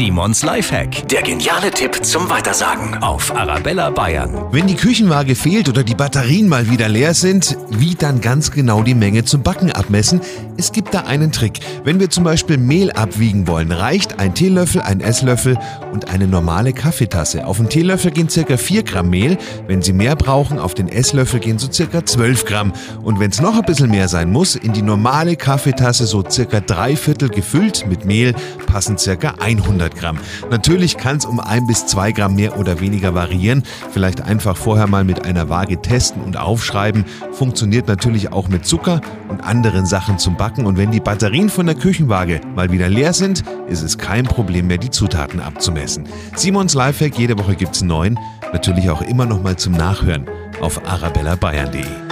Simons Lifehack. Der geniale Tipp zum Weitersagen auf Arabella Bayern. Wenn die Küchenwaage fehlt oder die Batterien mal wieder leer sind, wie dann ganz genau die Menge zum Backen abmessen? Es gibt da einen Trick. Wenn wir zum Beispiel Mehl abwiegen wollen, reicht ein Teelöffel, ein Esslöffel und eine normale Kaffeetasse. Auf den Teelöffel gehen circa 4 Gramm Mehl. Wenn Sie mehr brauchen, auf den Esslöffel gehen so circa 12 Gramm. Und wenn es noch ein bisschen mehr sein muss, in die normale Kaffeetasse so circa drei Viertel gefüllt mit Mehl passen circa 100 Gramm. Natürlich kann es um ein bis zwei Gramm mehr oder weniger variieren. Vielleicht einfach vorher mal mit einer Waage testen und aufschreiben. Funktioniert natürlich auch mit Zucker und anderen Sachen zum Backen. Und wenn die Batterien von der Küchenwaage mal wieder leer sind, ist es kein Problem mehr, die Zutaten abzumessen. Simons Lifehack, jede Woche gibt's neun. Natürlich auch immer noch mal zum Nachhören auf arabellabayern.de.